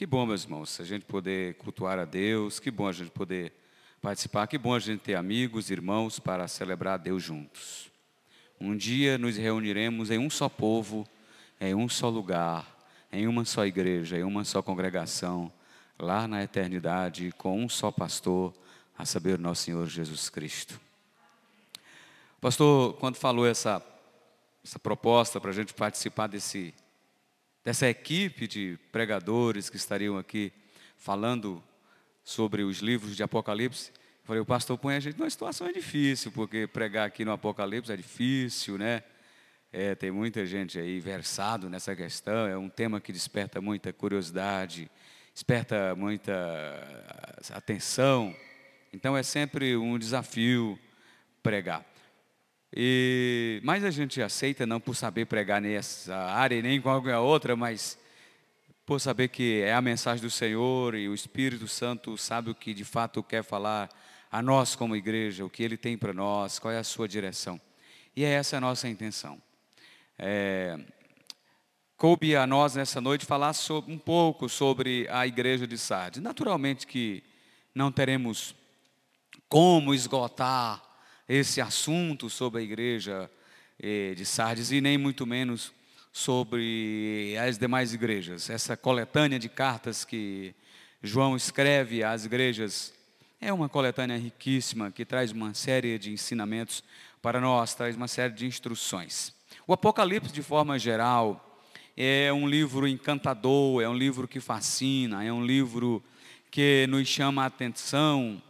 Que bom, meus irmãos, a gente poder cultuar a Deus, que bom a gente poder participar, que bom a gente ter amigos, irmãos para celebrar a Deus juntos. Um dia nos reuniremos em um só povo, em um só lugar, em uma só igreja, em uma só congregação, lá na eternidade, com um só pastor, a saber, nosso Senhor Jesus Cristo. Pastor, quando falou essa, essa proposta para a gente participar desse dessa equipe de pregadores que estariam aqui falando sobre os livros de Apocalipse. falei, o pastor põe a gente numa situação difícil, porque pregar aqui no Apocalipse é difícil, né? É, tem muita gente aí versado nessa questão, é um tema que desperta muita curiosidade, desperta muita atenção. Então é sempre um desafio pregar. E, mas a gente aceita não por saber pregar nessa área e nem em qualquer outra, mas por saber que é a mensagem do Senhor e o Espírito Santo sabe o que de fato quer falar a nós como igreja, o que Ele tem para nós, qual é a sua direção. E é essa a nossa intenção. É, coube a nós nessa noite falar sobre, um pouco sobre a igreja de Sardes. Naturalmente que não teremos como esgotar esse assunto sobre a igreja eh, de Sardes e nem muito menos sobre as demais igrejas. Essa coletânea de cartas que João escreve às igrejas é uma coletânea riquíssima que traz uma série de ensinamentos para nós, traz uma série de instruções. O Apocalipse, de forma geral, é um livro encantador, é um livro que fascina, é um livro que nos chama a atenção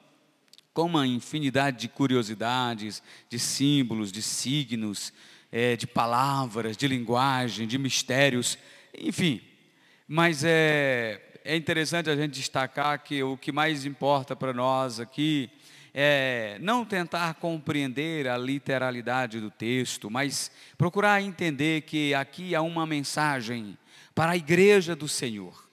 com uma infinidade de curiosidades, de símbolos, de signos, é, de palavras, de linguagem, de mistérios, enfim. Mas é, é interessante a gente destacar que o que mais importa para nós aqui é não tentar compreender a literalidade do texto, mas procurar entender que aqui há uma mensagem para a igreja do Senhor.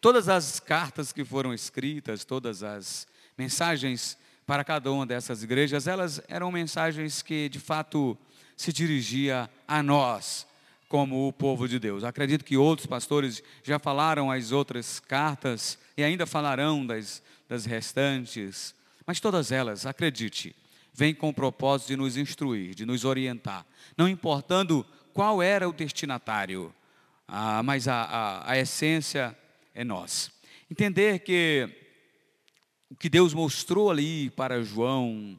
Todas as cartas que foram escritas, todas as mensagens para cada uma dessas igrejas, elas eram mensagens que de fato se dirigia a nós, como o povo de Deus. Acredito que outros pastores já falaram as outras cartas e ainda falarão das, das restantes, mas todas elas, acredite, vêm com o propósito de nos instruir, de nos orientar, não importando qual era o destinatário, ah, mas a, a, a essência é nós. Entender que o que Deus mostrou ali para João,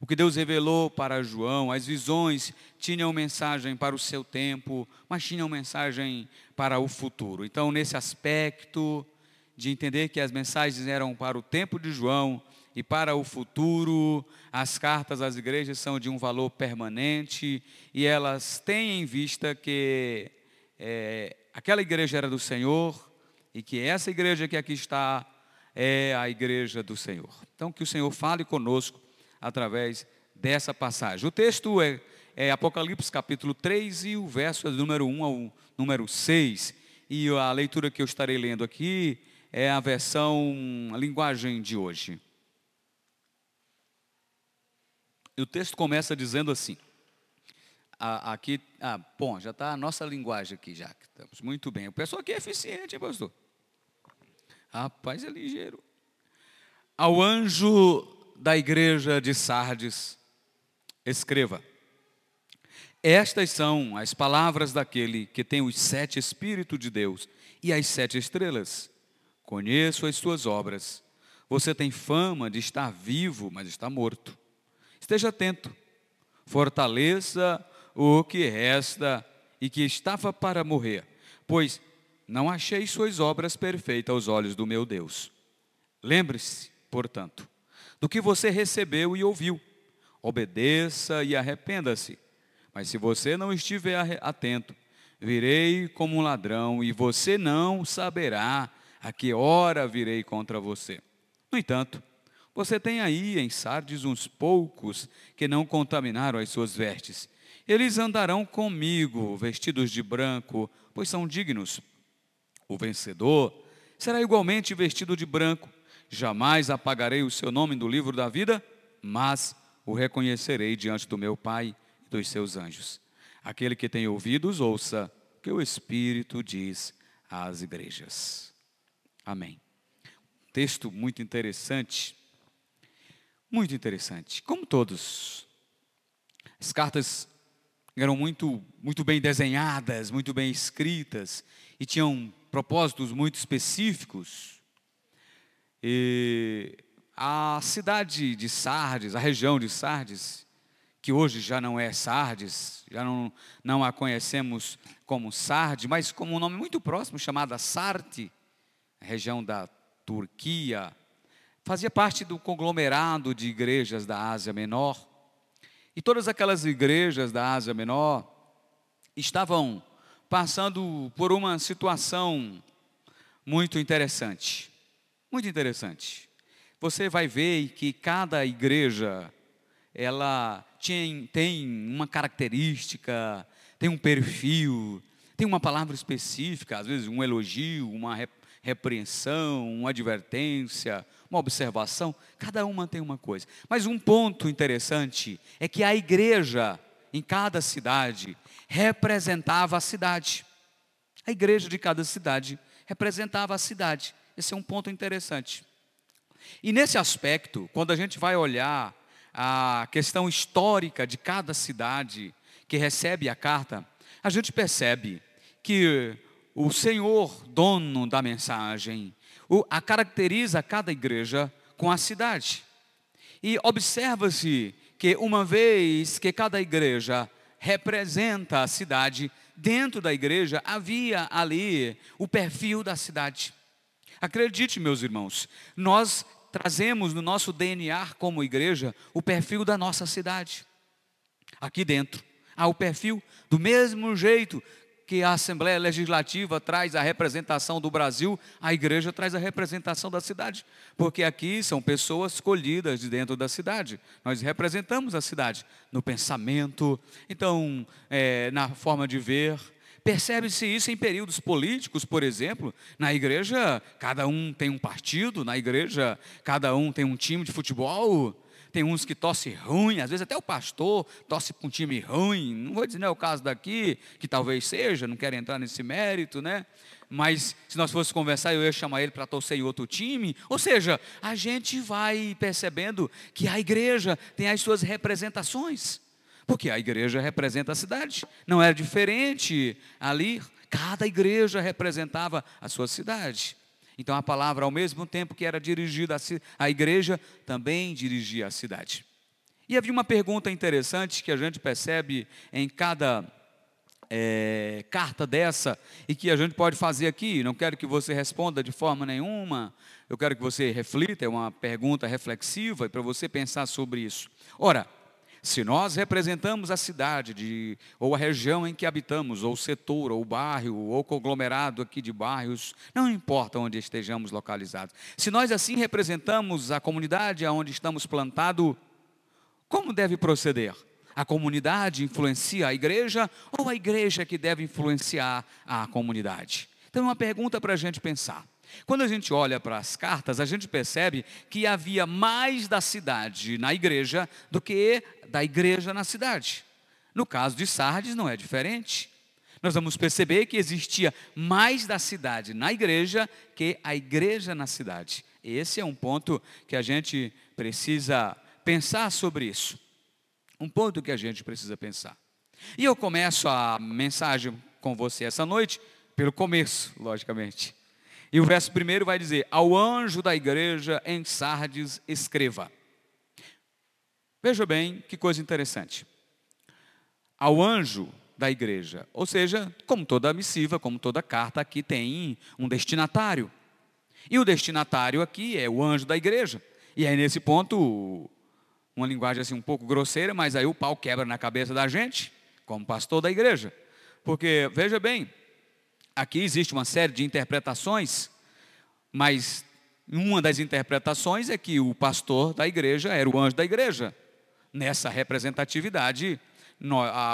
o que Deus revelou para João, as visões tinham mensagem para o seu tempo, mas tinham mensagem para o futuro. Então, nesse aspecto de entender que as mensagens eram para o tempo de João e para o futuro, as cartas às igrejas são de um valor permanente e elas têm em vista que é, aquela igreja era do Senhor e que essa igreja que aqui está é a igreja do Senhor. Então, que o Senhor fale conosco através dessa passagem. O texto é, é Apocalipse capítulo 3 e o verso é do número 1 ao número 6. E a leitura que eu estarei lendo aqui é a versão, a linguagem de hoje. E o texto começa dizendo assim. Aqui, ah, bom, já está a nossa linguagem aqui já. Estamos muito bem. O pessoal aqui é eficiente, hein, pastor? Rapaz, é ligeiro. Ao anjo da igreja de Sardes, escreva: Estas são as palavras daquele que tem os sete Espíritos de Deus e as sete estrelas. Conheço as suas obras. Você tem fama de estar vivo, mas está morto. Esteja atento, fortaleça o que resta e que estava para morrer, pois não achei suas obras perfeitas aos olhos do meu Deus. Lembre-se, portanto, do que você recebeu e ouviu. Obedeça e arrependa-se. Mas se você não estiver atento, virei como um ladrão e você não saberá a que hora virei contra você. No entanto, você tem aí em Sardes uns poucos que não contaminaram as suas vestes. Eles andarão comigo, vestidos de branco, pois são dignos. O vencedor será igualmente vestido de branco. Jamais apagarei o seu nome do livro da vida, mas o reconhecerei diante do meu Pai e dos seus anjos. Aquele que tem ouvidos, ouça o que o Espírito diz às igrejas. Amém. Texto muito interessante. Muito interessante. Como todos, as cartas eram muito, muito bem desenhadas, muito bem escritas e tinham propósitos muito específicos. E a cidade de Sardes, a região de Sardes, que hoje já não é Sardes, já não, não a conhecemos como Sardes, mas como um nome muito próximo, chamada Sarte, região da Turquia, fazia parte do conglomerado de igrejas da Ásia Menor. E todas aquelas igrejas da Ásia Menor estavam passando por uma situação muito interessante. Muito interessante. Você vai ver que cada igreja ela tem, tem uma característica, tem um perfil, tem uma palavra específica, às vezes um elogio, uma repreensão, uma advertência, uma observação, cada uma tem uma coisa. Mas um ponto interessante é que a igreja em cada cidade representava a cidade. A igreja de cada cidade representava a cidade. Esse é um ponto interessante. E nesse aspecto, quando a gente vai olhar a questão histórica de cada cidade que recebe a carta, a gente percebe que o Senhor, dono da mensagem, a caracteriza cada igreja com a cidade. E observa-se que uma vez que cada igreja representa a cidade, dentro da igreja havia ali o perfil da cidade. Acredite, meus irmãos, nós trazemos no nosso DNA como igreja o perfil da nossa cidade. Aqui dentro há o perfil do mesmo jeito que a Assembleia Legislativa traz a representação do Brasil, a igreja traz a representação da cidade, porque aqui são pessoas escolhidas de dentro da cidade. Nós representamos a cidade no pensamento, então, é, na forma de ver. Percebe-se isso em períodos políticos, por exemplo. Na igreja, cada um tem um partido, na igreja, cada um tem um time de futebol tem uns que torcem ruim, às vezes até o pastor torce para um time ruim. Não vou dizer, não é o caso daqui, que talvez seja, não quero entrar nesse mérito, né? Mas se nós fosse conversar, eu ia chamar ele para torcer em outro time. Ou seja, a gente vai percebendo que a igreja tem as suas representações. Porque a igreja representa a cidade. Não era diferente ali. Cada igreja representava a sua cidade. Então a palavra, ao mesmo tempo que era dirigida à igreja, também dirigia à cidade. E havia uma pergunta interessante que a gente percebe em cada é, carta dessa e que a gente pode fazer aqui. Não quero que você responda de forma nenhuma, eu quero que você reflita, é uma pergunta reflexiva para você pensar sobre isso. Ora, se nós representamos a cidade de, ou a região em que habitamos, ou setor, ou bairro, ou conglomerado aqui de bairros, não importa onde estejamos localizados. Se nós assim representamos a comunidade aonde estamos plantados, como deve proceder? A comunidade influencia a igreja ou a igreja que deve influenciar a comunidade? Então, é uma pergunta para a gente pensar. Quando a gente olha para as cartas, a gente percebe que havia mais da cidade na igreja do que da igreja na cidade. No caso de Sardes, não é diferente. Nós vamos perceber que existia mais da cidade na igreja que a igreja na cidade. Esse é um ponto que a gente precisa pensar sobre isso. Um ponto que a gente precisa pensar. E eu começo a mensagem com você essa noite pelo começo, logicamente. E o verso primeiro vai dizer: Ao anjo da igreja em Sardes, escreva. Veja bem que coisa interessante. Ao anjo da igreja, ou seja, como toda missiva, como toda carta, aqui tem um destinatário. E o destinatário aqui é o anjo da igreja. E aí, nesse ponto, uma linguagem assim um pouco grosseira, mas aí o pau quebra na cabeça da gente, como pastor da igreja. Porque, veja bem, aqui existe uma série de interpretações, mas uma das interpretações é que o pastor da igreja era o anjo da igreja, nessa representatividade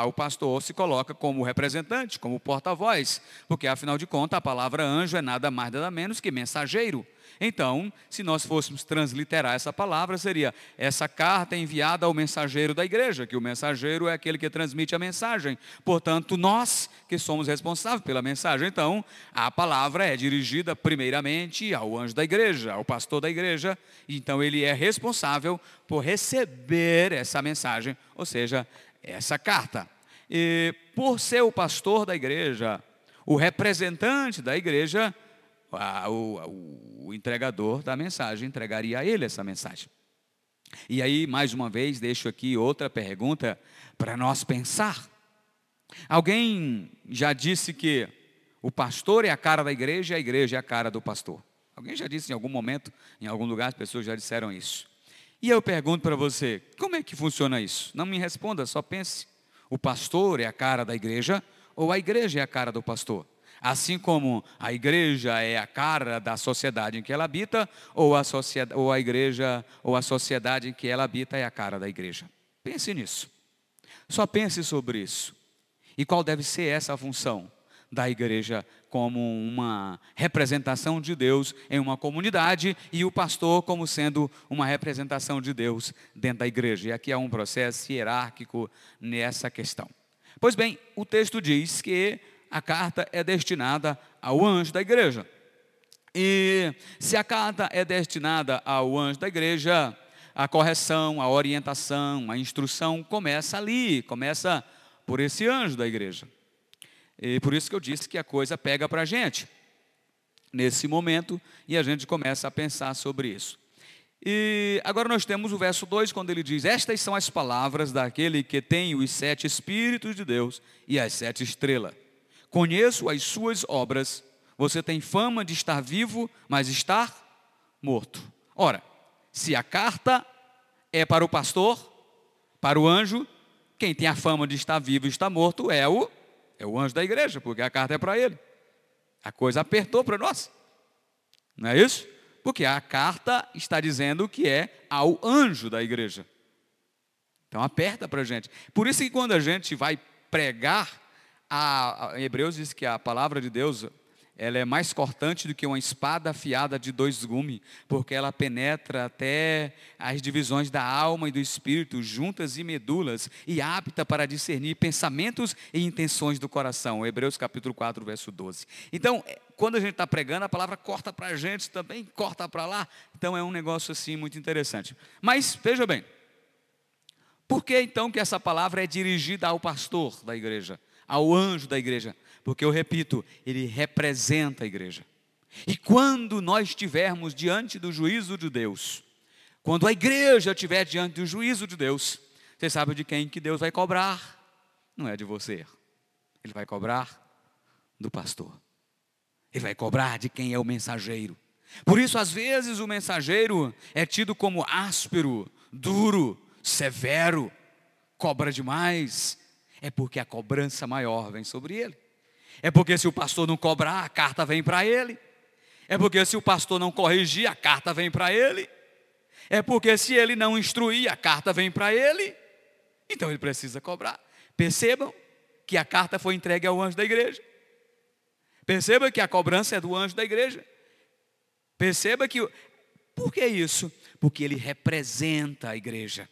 o pastor se coloca como representante, como porta-voz, porque afinal de contas a palavra anjo é nada mais nada menos que mensageiro. Então, se nós fôssemos transliterar essa palavra, seria essa carta enviada ao mensageiro da igreja, que o mensageiro é aquele que transmite a mensagem. Portanto, nós que somos responsáveis pela mensagem. Então, a palavra é dirigida primeiramente ao anjo da igreja, ao pastor da igreja. Então, ele é responsável por receber essa mensagem, ou seja, essa carta. E por ser o pastor da igreja, o representante da igreja, a, o, o entregador da mensagem entregaria a ele essa mensagem. E aí, mais uma vez, deixo aqui outra pergunta para nós pensar. Alguém já disse que o pastor é a cara da igreja e a igreja é a cara do pastor. Alguém já disse em algum momento, em algum lugar, as pessoas já disseram isso. E eu pergunto para você, como é que funciona isso? Não me responda, só pense. O pastor é a cara da igreja ou a igreja é a cara do pastor? Assim como a igreja é a cara da sociedade em que ela habita, ou a, sociedade, ou a igreja, ou a sociedade em que ela habita é a cara da igreja. Pense nisso. Só pense sobre isso. E qual deve ser essa função da igreja como uma representação de Deus em uma comunidade e o pastor como sendo uma representação de Deus dentro da igreja. E aqui há um processo hierárquico nessa questão. Pois bem, o texto diz que a carta é destinada ao anjo da igreja. E se a carta é destinada ao anjo da igreja, a correção, a orientação, a instrução começa ali, começa por esse anjo da igreja. E por isso que eu disse que a coisa pega para a gente nesse momento e a gente começa a pensar sobre isso. E agora nós temos o verso 2, quando ele diz: Estas são as palavras daquele que tem os sete Espíritos de Deus e as sete estrelas. Conheço as suas obras. Você tem fama de estar vivo, mas estar morto. Ora, se a carta é para o pastor, para o anjo, quem tem a fama de estar vivo e estar morto é o é o anjo da igreja, porque a carta é para ele. A coisa apertou para nós. Não é isso? Porque a carta está dizendo que é ao anjo da igreja. Então aperta para a gente. Por isso que quando a gente vai pregar a, a, Hebreus diz que a palavra de Deus ela é mais cortante do que uma espada afiada de dois gumes, porque ela penetra até as divisões da alma e do espírito, juntas e medulas, e apta para discernir pensamentos e intenções do coração. Hebreus capítulo 4, verso 12. Então, é, quando a gente está pregando, a palavra corta para a gente também, corta para lá. Então é um negócio assim muito interessante. Mas, veja bem, por que então que essa palavra é dirigida ao pastor da igreja? ao anjo da igreja, porque eu repito, ele representa a igreja. E quando nós estivermos diante do juízo de Deus, quando a igreja estiver diante do juízo de Deus, você sabe de quem que Deus vai cobrar? Não é de você. Ele vai cobrar do pastor. Ele vai cobrar de quem é o mensageiro. Por isso, às vezes, o mensageiro é tido como áspero, duro, severo, cobra demais, é porque a cobrança maior vem sobre ele. É porque se o pastor não cobrar, a carta vem para ele. É porque se o pastor não corrigir, a carta vem para ele. É porque se ele não instruir, a carta vem para ele. Então ele precisa cobrar. Percebam que a carta foi entregue ao anjo da igreja. Perceba que a cobrança é do anjo da igreja. Perceba que. Por que isso? Porque ele representa a igreja.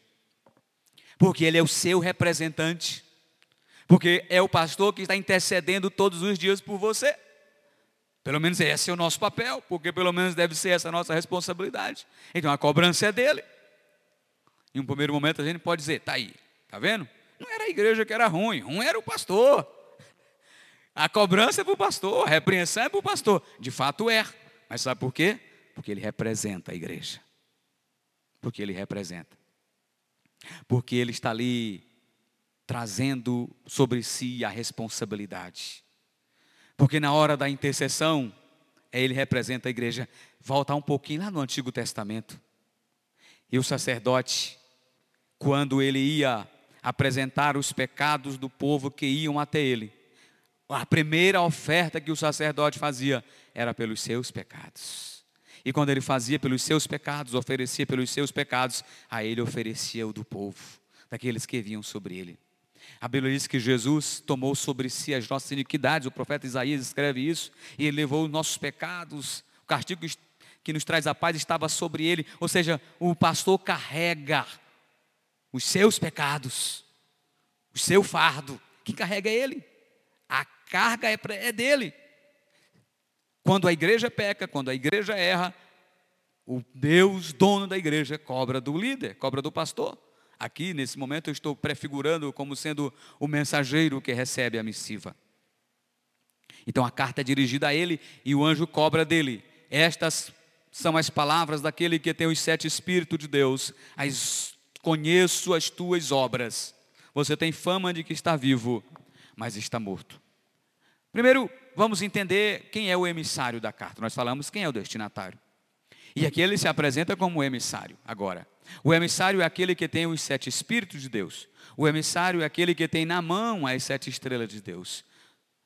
Porque ele é o seu representante. Porque é o pastor que está intercedendo todos os dias por você. Pelo menos esse é o nosso papel, porque pelo menos deve ser essa a nossa responsabilidade. Então a cobrança é dele. Em um primeiro momento a gente pode dizer, tá aí, tá vendo? Não era a igreja que era ruim, ruim era o pastor. A cobrança é para o pastor, a repreensão é para o pastor. De fato é. Mas sabe por quê? Porque ele representa a igreja. Porque ele representa. Porque ele está ali trazendo sobre si a responsabilidade. Porque na hora da intercessão, ele representa a igreja. Volta um pouquinho lá no Antigo Testamento. E o sacerdote, quando ele ia apresentar os pecados do povo que iam até ele, a primeira oferta que o sacerdote fazia era pelos seus pecados. E quando ele fazia pelos seus pecados, oferecia pelos seus pecados, a ele oferecia o do povo, daqueles que vinham sobre ele. A Bíblia diz que Jesus tomou sobre si as nossas iniquidades, o profeta Isaías escreve isso, e ele levou os nossos pecados, o castigo que nos traz a paz estava sobre ele, ou seja, o pastor carrega os seus pecados, o seu fardo, quem carrega é ele, a carga é, é dele. Quando a igreja peca, quando a igreja erra, o Deus, dono da igreja, cobra do líder, cobra do pastor. Aqui, nesse momento, eu estou prefigurando como sendo o mensageiro que recebe a missiva. Então a carta é dirigida a ele e o anjo cobra dele. Estas são as palavras daquele que tem os sete Espíritos de Deus. As, conheço as tuas obras. Você tem fama de que está vivo, mas está morto. Primeiro, vamos entender quem é o emissário da carta. Nós falamos quem é o destinatário. E aqui ele se apresenta como emissário. Agora, o emissário é aquele que tem os sete Espíritos de Deus. O emissário é aquele que tem na mão as sete estrelas de Deus.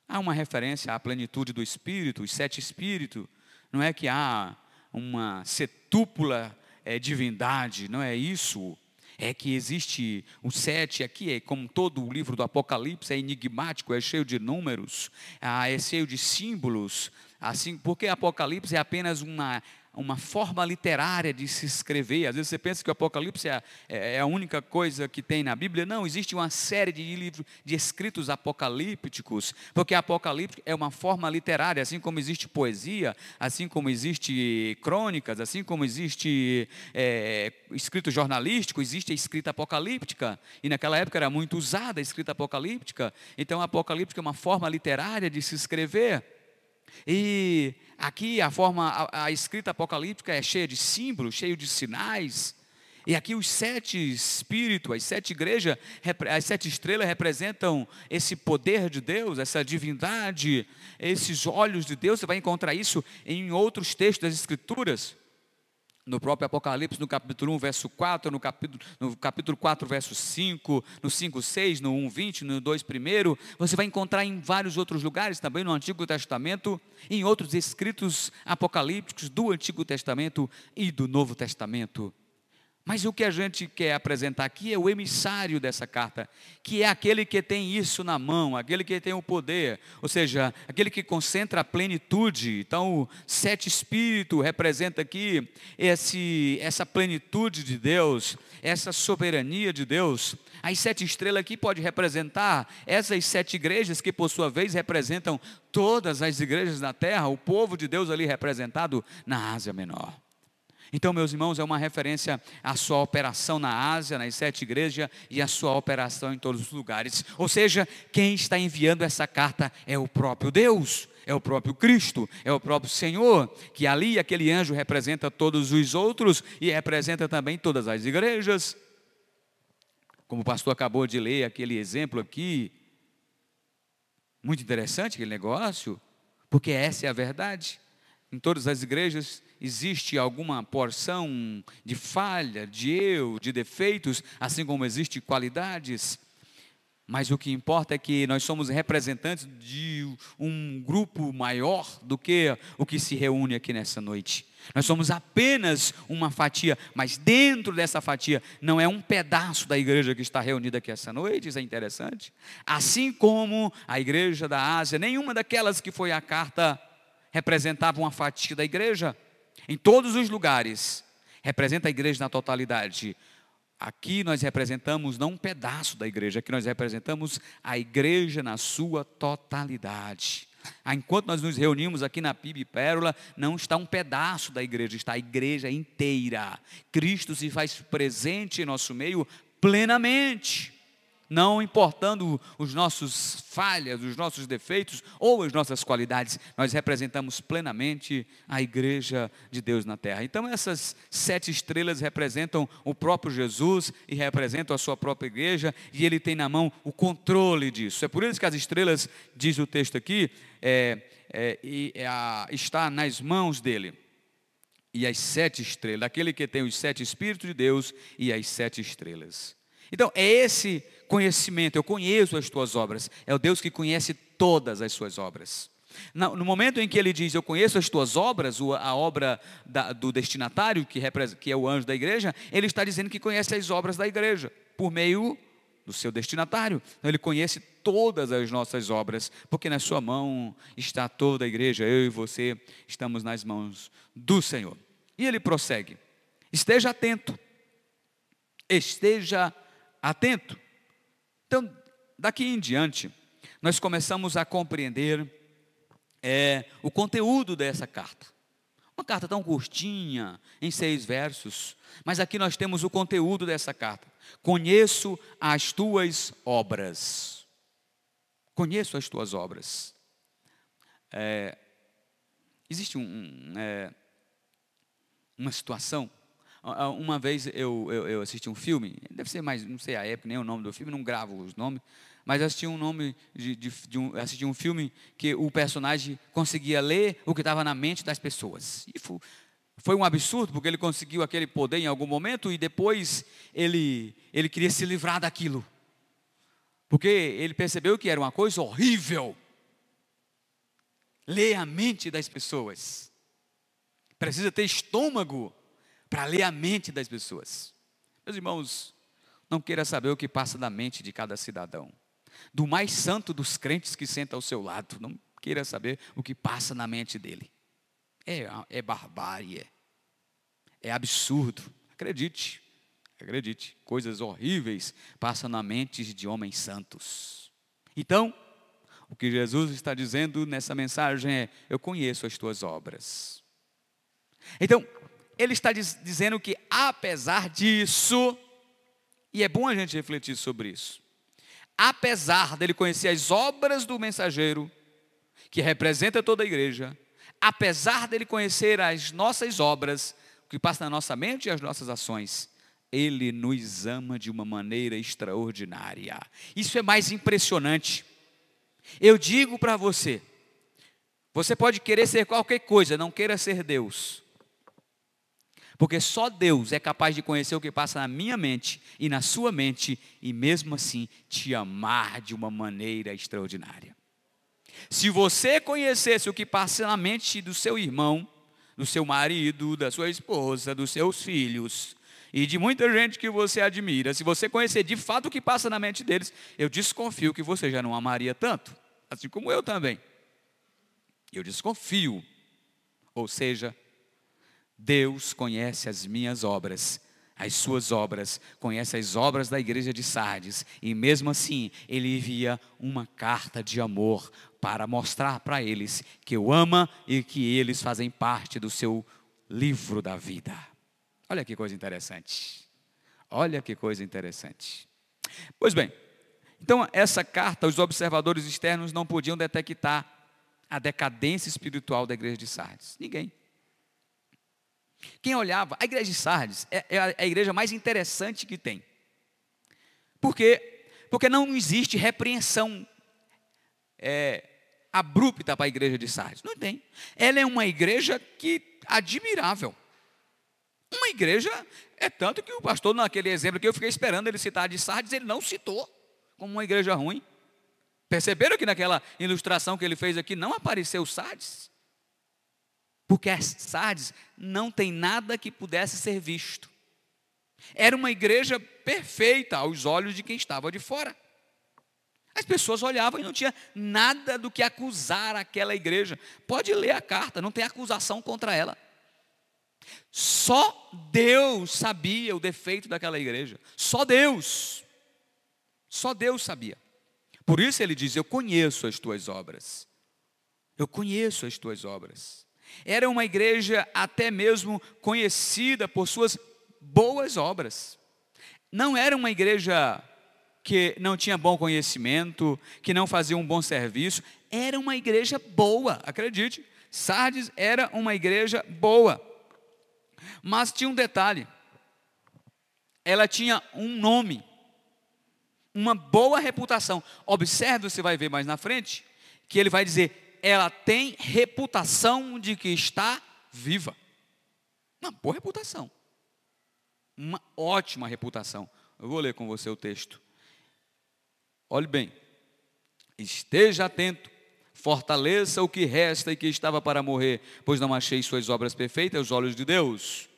Há uma referência à plenitude do Espírito, os sete Espíritos. Não é que há uma setúpula é, divindade, não é isso. É que existe o sete aqui, é como todo o livro do Apocalipse, é enigmático, é cheio de números, ah, é cheio de símbolos, assim, porque Apocalipse é apenas uma uma forma literária de se escrever. Às vezes você pensa que o Apocalipse é, é, é a única coisa que tem na Bíblia. Não, existe uma série de livros, de escritos apocalípticos, porque Apocalipse é uma forma literária, assim como existe poesia, assim como existe crônicas, assim como existe é, escrito jornalístico, existe a escrita apocalíptica. E naquela época era muito usada a escrita apocalíptica. Então, a apocalíptica é uma forma literária de se escrever. E aqui a forma, a, a escrita apocalíptica é cheia de símbolos, cheio de sinais. E aqui os sete espíritos, as sete igrejas, as sete estrelas representam esse poder de Deus, essa divindade, esses olhos de Deus. Você vai encontrar isso em outros textos das Escrituras no próprio Apocalipse, no capítulo 1, verso 4, no capítulo, no capítulo 4, verso 5, no 5, 6, no 1, 20, no 2, 1, você vai encontrar em vários outros lugares, também no Antigo Testamento, em outros escritos apocalípticos do Antigo Testamento e do Novo Testamento. Mas o que a gente quer apresentar aqui é o emissário dessa carta, que é aquele que tem isso na mão, aquele que tem o poder, ou seja, aquele que concentra a plenitude. Então, o sete espírito representa aqui esse, essa plenitude de Deus, essa soberania de Deus. As sete estrelas aqui pode representar essas sete igrejas que, por sua vez, representam todas as igrejas da terra, o povo de Deus ali representado na Ásia Menor. Então, meus irmãos, é uma referência à sua operação na Ásia, nas sete igrejas, e à sua operação em todos os lugares. Ou seja, quem está enviando essa carta é o próprio Deus, é o próprio Cristo, é o próprio Senhor, que ali aquele anjo representa todos os outros e representa também todas as igrejas. Como o pastor acabou de ler aquele exemplo aqui, muito interessante aquele negócio, porque essa é a verdade. Em todas as igrejas existe alguma porção de falha, de eu, de defeitos, assim como existe qualidades. Mas o que importa é que nós somos representantes de um grupo maior do que o que se reúne aqui nessa noite. Nós somos apenas uma fatia, mas dentro dessa fatia não é um pedaço da igreja que está reunida aqui essa noite, isso é interessante. Assim como a igreja da Ásia, nenhuma daquelas que foi a carta representava uma fatia da igreja. Em todos os lugares, representa a igreja na totalidade. Aqui nós representamos não um pedaço da igreja, aqui nós representamos a igreja na sua totalidade. Ah, enquanto nós nos reunimos aqui na PIB Pérola, não está um pedaço da igreja, está a igreja inteira. Cristo se faz presente em nosso meio plenamente não importando os nossos falhas, os nossos defeitos ou as nossas qualidades, nós representamos plenamente a igreja de Deus na terra. Então essas sete estrelas representam o próprio Jesus e representam a sua própria igreja e ele tem na mão o controle disso. É por isso que as estrelas, diz o texto aqui, é, é, é, está nas mãos dele. E as sete estrelas, aquele que tem os sete Espíritos de Deus e as sete estrelas. Então, é esse conhecimento, eu conheço as tuas obras. É o Deus que conhece todas as suas obras. No momento em que ele diz, eu conheço as tuas obras, a obra do destinatário, que é o anjo da igreja, ele está dizendo que conhece as obras da igreja, por meio do seu destinatário. Então, ele conhece todas as nossas obras, porque na sua mão está toda a igreja, eu e você estamos nas mãos do Senhor. E ele prossegue: esteja atento, esteja atento. Então, daqui em diante, nós começamos a compreender é, o conteúdo dessa carta. Uma carta tão curtinha, em seis versos, mas aqui nós temos o conteúdo dessa carta. Conheço as tuas obras. Conheço as tuas obras. É, existe um, um, é, uma situação. Uma vez eu, eu, eu, assisti um filme, deve ser mais, não sei a época, nem o nome do filme, não gravo os nomes, mas assisti um nome de, de, de um, assisti um filme que o personagem conseguia ler o que estava na mente das pessoas. E foi, foi um absurdo, porque ele conseguiu aquele poder em algum momento e depois ele, ele queria se livrar daquilo. Porque ele percebeu que era uma coisa horrível. Ler a mente das pessoas. Precisa ter estômago para ler a mente das pessoas. Meus irmãos, não queira saber o que passa na mente de cada cidadão do mais santo dos crentes que senta ao seu lado. Não queira saber o que passa na mente dele. É, é barbárie, é, absurdo. Acredite, acredite, coisas horríveis passam na mente de homens santos. Então, o que Jesus está dizendo nessa mensagem é: Eu conheço as tuas obras. Então, ele está dizendo que, apesar disso, e é bom a gente refletir sobre isso, apesar dele conhecer as obras do mensageiro, que representa toda a igreja, apesar dele conhecer as nossas obras, o que passa na nossa mente e as nossas ações, ele nos ama de uma maneira extraordinária. Isso é mais impressionante. Eu digo para você, você pode querer ser qualquer coisa, não queira ser Deus. Porque só Deus é capaz de conhecer o que passa na minha mente e na sua mente e mesmo assim te amar de uma maneira extraordinária. Se você conhecesse o que passa na mente do seu irmão, do seu marido, da sua esposa, dos seus filhos e de muita gente que você admira, se você conhecer de fato o que passa na mente deles, eu desconfio que você já não amaria tanto, assim como eu também. Eu desconfio. Ou seja, Deus conhece as minhas obras, as suas obras, conhece as obras da igreja de Sardes, e mesmo assim, ele envia uma carta de amor para mostrar para eles que eu ama e que eles fazem parte do seu livro da vida. Olha que coisa interessante. Olha que coisa interessante. Pois bem, então essa carta, os observadores externos não podiam detectar a decadência espiritual da igreja de Sardes. Ninguém. Quem olhava, a igreja de Sardes é, é, a igreja mais interessante que tem. Por quê? Porque não existe repreensão é, abrupta para a igreja de Sardes. Não tem. Ela é uma igreja que admirável. Uma igreja, é tanto que o pastor, naquele exemplo que eu fiquei esperando ele citar de Sardes, ele não citou como uma igreja ruim. Perceberam que naquela ilustração que ele fez aqui não apareceu Sardes? Porque a Sardes não tem nada que pudesse ser visto. Era uma igreja perfeita aos olhos de quem estava de fora. As pessoas olhavam e não tinha nada do que acusar aquela igreja. Pode ler a carta, não tem acusação contra ela. Só Deus sabia o defeito daquela igreja. Só Deus. Só Deus sabia. Por isso ele diz: Eu conheço as tuas obras. Eu conheço as tuas obras. Era uma igreja até mesmo conhecida por suas boas obras. Não era uma igreja que não tinha bom conhecimento, que não fazia um bom serviço, era uma igreja boa, acredite. Sardes era uma igreja boa. Mas tinha um detalhe. Ela tinha um nome, uma boa reputação. Observe, você vai ver mais na frente, que ele vai dizer: ela tem reputação de que está viva. Uma boa reputação. Uma ótima reputação. Eu vou ler com você o texto. Olhe bem. Esteja atento, fortaleça o que resta e que estava para morrer, pois não achei suas obras perfeitas aos olhos de Deus.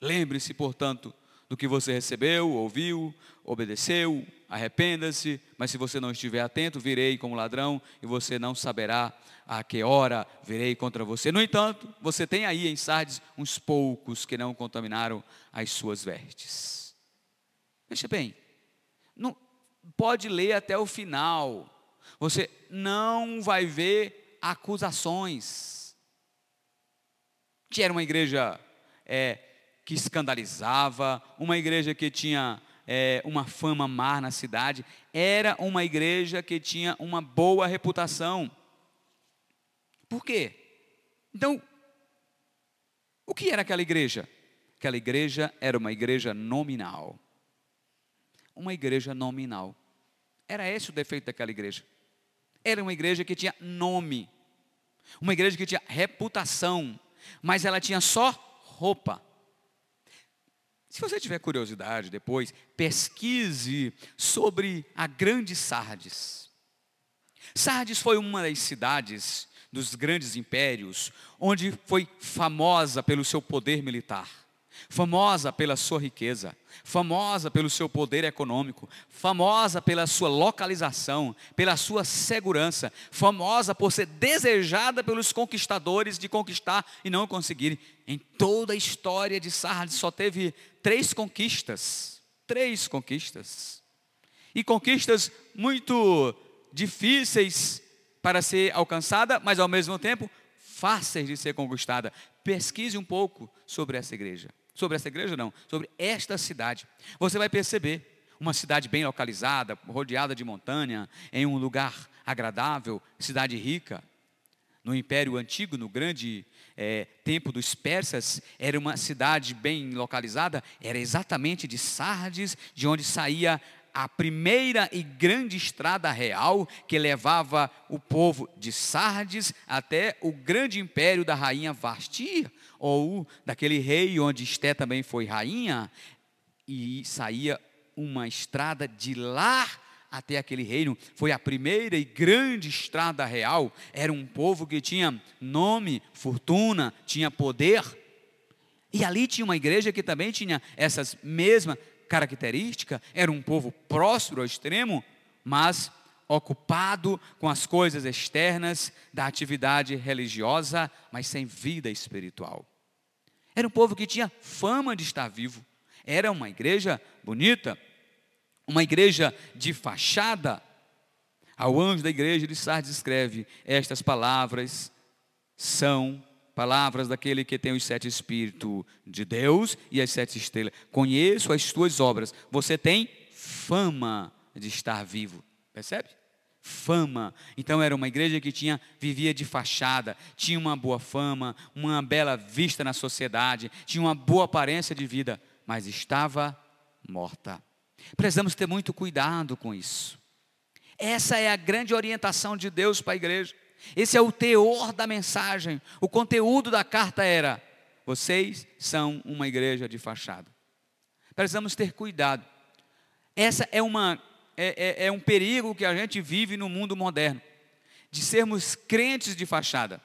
Lembre-se, portanto, do que você recebeu, ouviu, obedeceu, arrependa-se, mas se você não estiver atento, virei como ladrão e você não saberá a que hora virei contra você. No entanto, você tem aí em Sardes uns poucos que não contaminaram as suas vestes. Veja bem, não, pode ler até o final, você não vai ver acusações. Que era uma igreja é, que escandalizava, uma igreja que tinha é, uma fama má na cidade, era uma igreja que tinha uma boa reputação. Por quê? Então, o que era aquela igreja? Aquela igreja era uma igreja nominal. Uma igreja nominal. Era esse o defeito daquela igreja. Era uma igreja que tinha nome. Uma igreja que tinha reputação. Mas ela tinha só roupa. Se você tiver curiosidade depois, pesquise sobre a grande Sardes. Sardes foi uma das cidades dos grandes impérios, onde foi famosa pelo seu poder militar, famosa pela sua riqueza, famosa pelo seu poder econômico, famosa pela sua localização, pela sua segurança, famosa por ser desejada pelos conquistadores de conquistar e não conseguirem. Em toda a história de Sardes só teve três conquistas, três conquistas. E conquistas muito difíceis para ser alcançada, mas ao mesmo tempo fáceis de ser conquistada. Pesquise um pouco sobre essa igreja. Sobre essa igreja não, sobre esta cidade. Você vai perceber uma cidade bem localizada, rodeada de montanha, em um lugar agradável, cidade rica. No Império Antigo, no grande é, tempo dos persas, era uma cidade bem localizada, era exatamente de Sardes, de onde saía a primeira e grande estrada real que levava o povo de Sardes até o grande império da rainha Vastia, ou daquele rei onde Esté também foi rainha, e saía uma estrada de lá até aquele reino. Foi a primeira e grande estrada real. Era um povo que tinha nome, fortuna, tinha poder. E ali tinha uma igreja que também tinha essas mesmas característica, era um povo próspero ao extremo, mas ocupado com as coisas externas da atividade religiosa, mas sem vida espiritual. Era um povo que tinha fama de estar vivo. Era uma igreja bonita, uma igreja de fachada. Ao anjo da igreja de Sardes escreve: Estas palavras são palavras daquele que tem os sete espíritos de Deus e as sete estrelas. Conheço as tuas obras. Você tem fama de estar vivo. Percebe? Fama. Então era uma igreja que tinha vivia de fachada, tinha uma boa fama, uma bela vista na sociedade, tinha uma boa aparência de vida, mas estava morta. Precisamos ter muito cuidado com isso. Essa é a grande orientação de Deus para a igreja. Esse é o teor da mensagem. O conteúdo da carta era: vocês são uma igreja de fachada. Precisamos ter cuidado. Essa é uma é, é, é um perigo que a gente vive no mundo moderno, de sermos crentes de fachada.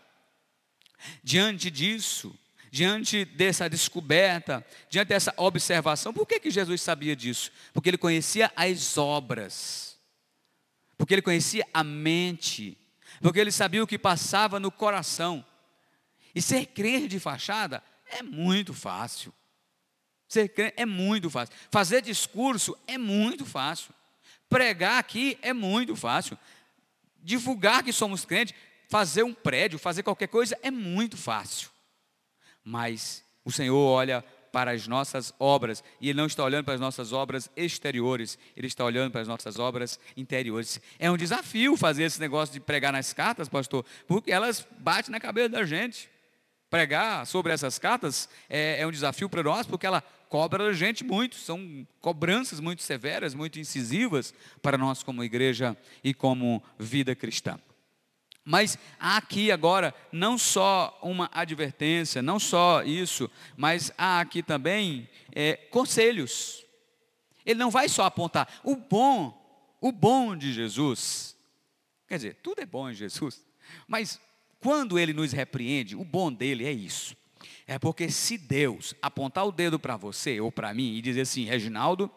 Diante disso, diante dessa descoberta, diante dessa observação, por que, que Jesus sabia disso? Porque ele conhecia as obras, porque ele conhecia a mente, porque ele sabia o que passava no coração. E ser crente de fachada é muito fácil. Ser crente é muito fácil. Fazer discurso é muito fácil. Pregar aqui é muito fácil. Divulgar que somos crentes, fazer um prédio, fazer qualquer coisa é muito fácil. Mas o Senhor olha para as nossas obras, e Ele não está olhando para as nossas obras exteriores, Ele está olhando para as nossas obras interiores. É um desafio fazer esse negócio de pregar nas cartas, pastor, porque elas batem na cabeça da gente. Pregar sobre essas cartas é, é um desafio para nós, porque ela cobra a gente muito, são cobranças muito severas, muito incisivas para nós como igreja e como vida cristã. Mas há aqui agora não só uma advertência, não só isso, mas há aqui também é, conselhos. Ele não vai só apontar o bom, o bom de Jesus. Quer dizer, tudo é bom em Jesus, mas quando ele nos repreende, o bom dele é isso. É porque se Deus apontar o dedo para você ou para mim e dizer assim, Reginaldo,